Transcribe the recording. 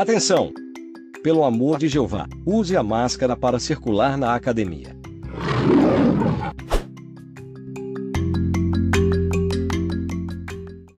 Atenção! Pelo amor de Jeová, use a máscara para circular na academia.